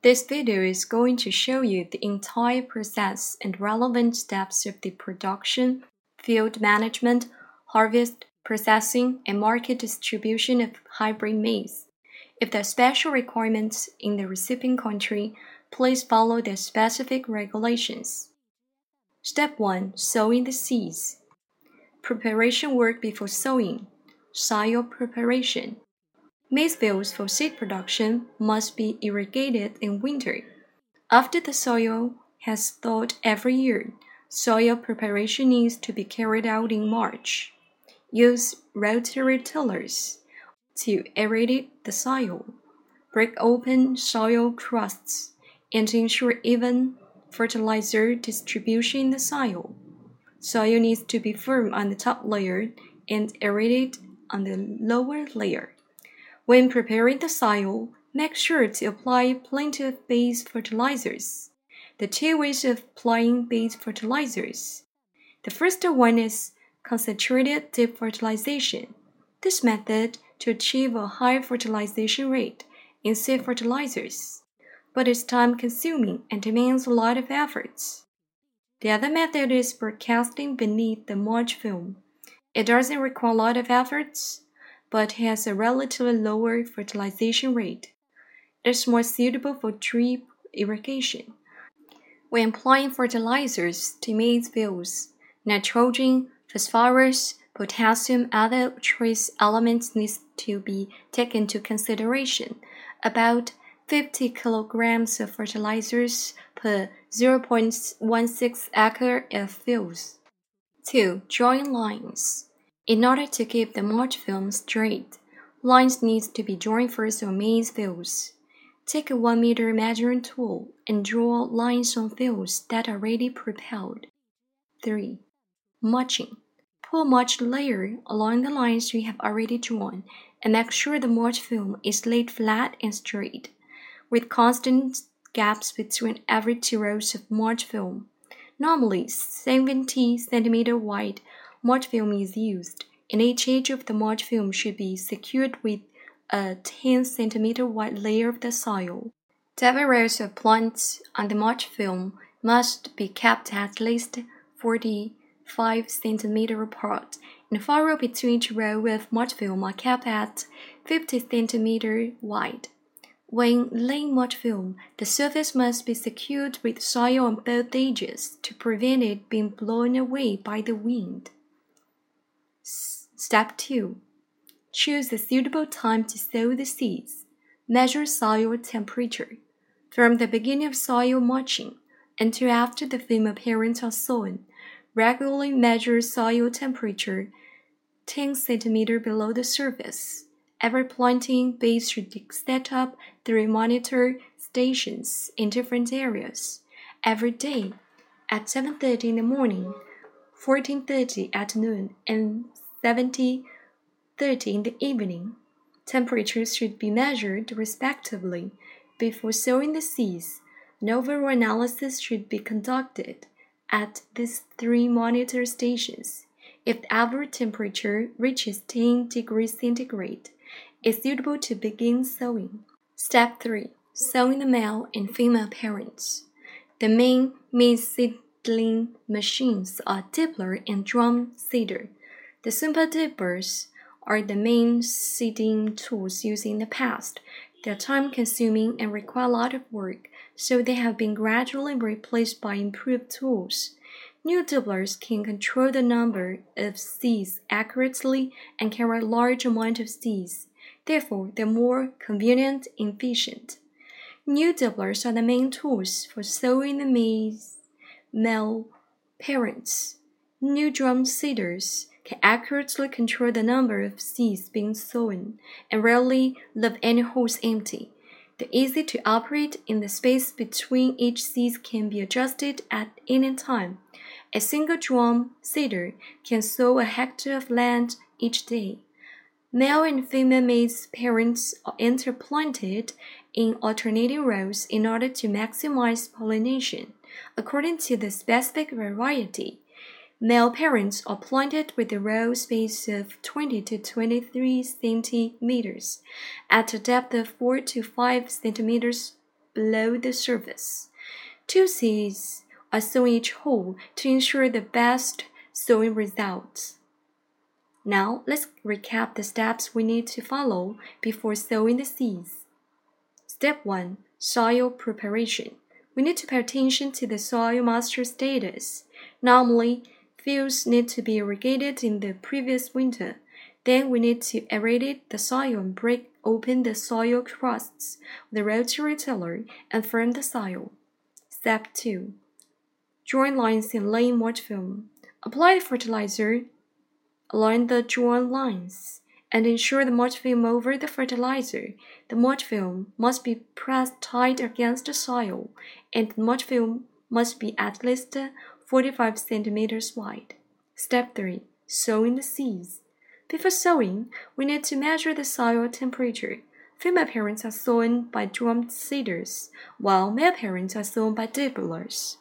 This video is going to show you the entire process and relevant steps of the production, field management, harvest, processing, and market distribution of hybrid maize. If there are special requirements in the recipient country, please follow the specific regulations. Step 1 Sowing the seeds. Preparation work before sowing. Soil preparation. Maize fields for seed production must be irrigated in winter. After the soil has thawed every year, soil preparation needs to be carried out in March. Use rotary tillers to aerate the soil, break open soil crusts, and ensure even fertilizer distribution in the soil. Soil needs to be firm on the top layer and aerated on the lower layer. When preparing the soil, make sure to apply plenty of base fertilizers. The two ways of applying base fertilizers. The first one is concentrated deep fertilization. This method to achieve a high fertilization rate in seed fertilizers, but it's time consuming and demands a lot of efforts. The other method is broadcasting beneath the mulch film. It doesn't require a lot of efforts, but has a relatively lower fertilization rate. It is more suitable for drip irrigation. When applying fertilizers to maize fields, nitrogen, phosphorus, potassium, other trace elements need to be taken into consideration. About 50 kilograms of fertilizers per 0.16 acre of fields. 2. Drawing lines. In order to keep the mulch film straight, lines need to be drawn first on maize fields. Take a 1 meter measuring tool and draw lines on fields that are already propelled. 3. Mulching. Pull mulch layer along the lines you have already drawn and make sure the mulch film is laid flat and straight, with constant gaps between every two rows of mulch film. Normally, 70 cm wide mulch film is used, and each edge of the mulch film should be secured with a 10 cm wide layer of the soil. Rows of plants on the film must be kept at least 45 cm apart, and furrow between each row of mulch film are kept at 50 cm wide. When laying mulch film, the surface must be secured with soil on both edges to prevent it being blown away by the wind. Step 2. Choose a suitable time to sow the seeds. Measure soil temperature. From the beginning of soil mulching until after the female parents are sown, regularly measure soil temperature 10 cm below the surface. Every planting base should set up three monitor stations in different areas every day at 7:30 in the morning, 14:30 at noon, and 70, 30 in the evening. Temperatures should be measured respectively before sowing the seeds. An overall analysis should be conducted at these three monitor stations. If the average temperature reaches 10 degrees centigrade, it's suitable to begin sowing. Step 3. Sowing the male and female parents. The main maize seedling machines are dibbler and drum seeder. The simple dippers are the main seeding tools used in the past. They are time consuming and require a lot of work, so they have been gradually replaced by improved tools. New dibblers can control the number of seeds accurately and carry a large amount of seeds. Therefore, they're more convenient and efficient. New dibblers are the main tools for sowing the maize male parents. New drum seeders can accurately control the number of seeds being sown and rarely leave any holes empty. They're easy to operate and the space between each seed can be adjusted at any time. A single drum seeder can sow a hectare of land each day. Male and female maize parents are interplanted in alternating rows in order to maximize pollination according to the specific variety. Male parents are planted with a row space of 20 to 23 centimeters at a depth of 4 to 5 centimeters below the surface. Two seeds are sown each hole to ensure the best sowing results. Now let's recap the steps we need to follow before sowing the seeds. Step 1 Soil Preparation. We need to pay attention to the soil moisture status. Normally, fields need to be irrigated in the previous winter. Then we need to aerate the soil and break open the soil crusts with a rotary tiller and firm the soil. Step 2. Join lines in lane mulch film. Apply fertilizer along the drawn lines and ensure the mulch film over the fertilizer. The mulch film must be pressed tight against the soil, and the mulch film must be at least 45 centimeters wide. Step 3. Sowing the seeds. Before sowing, we need to measure the soil temperature. Female parents are sown by drum seeders, while male parents are sown by dibblers.